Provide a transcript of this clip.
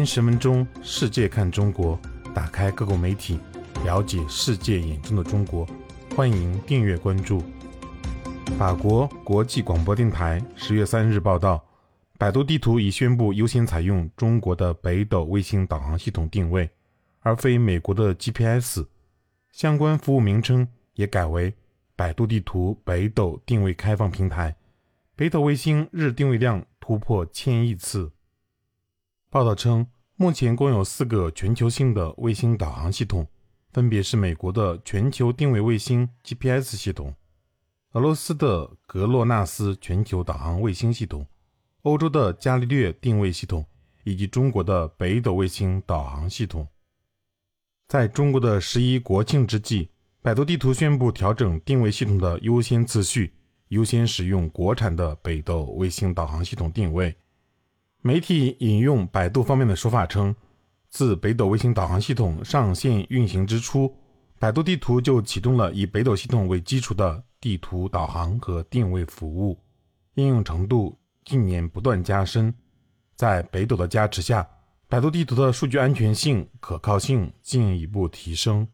听十分钟世界看中国，打开各个媒体，了解世界眼中的中国。欢迎订阅关注。法国国际广播电台十月三日报道，百度地图已宣布优先采用中国的北斗卫星导航系统定位，而非美国的 GPS。相关服务名称也改为百度地图北斗定位开放平台。北斗卫星日定位量突破千亿次。报道称，目前共有四个全球性的卫星导航系统，分别是美国的全球定位卫星 GPS 系统、俄罗斯的格洛纳斯全球导航卫星系统、欧洲的伽利略定位系统以及中国的北斗卫星导航系统。在中国的十一国庆之际，百度地图宣布调整定位系统的优先次序，优先使用国产的北斗卫星导航系统定位。媒体引用百度方面的说法称，自北斗卫星导航系统上线运行之初，百度地图就启动了以北斗系统为基础的地图导航和定位服务，应用程度近年不断加深。在北斗的加持下，百度地图的数据安全性、可靠性进一步提升。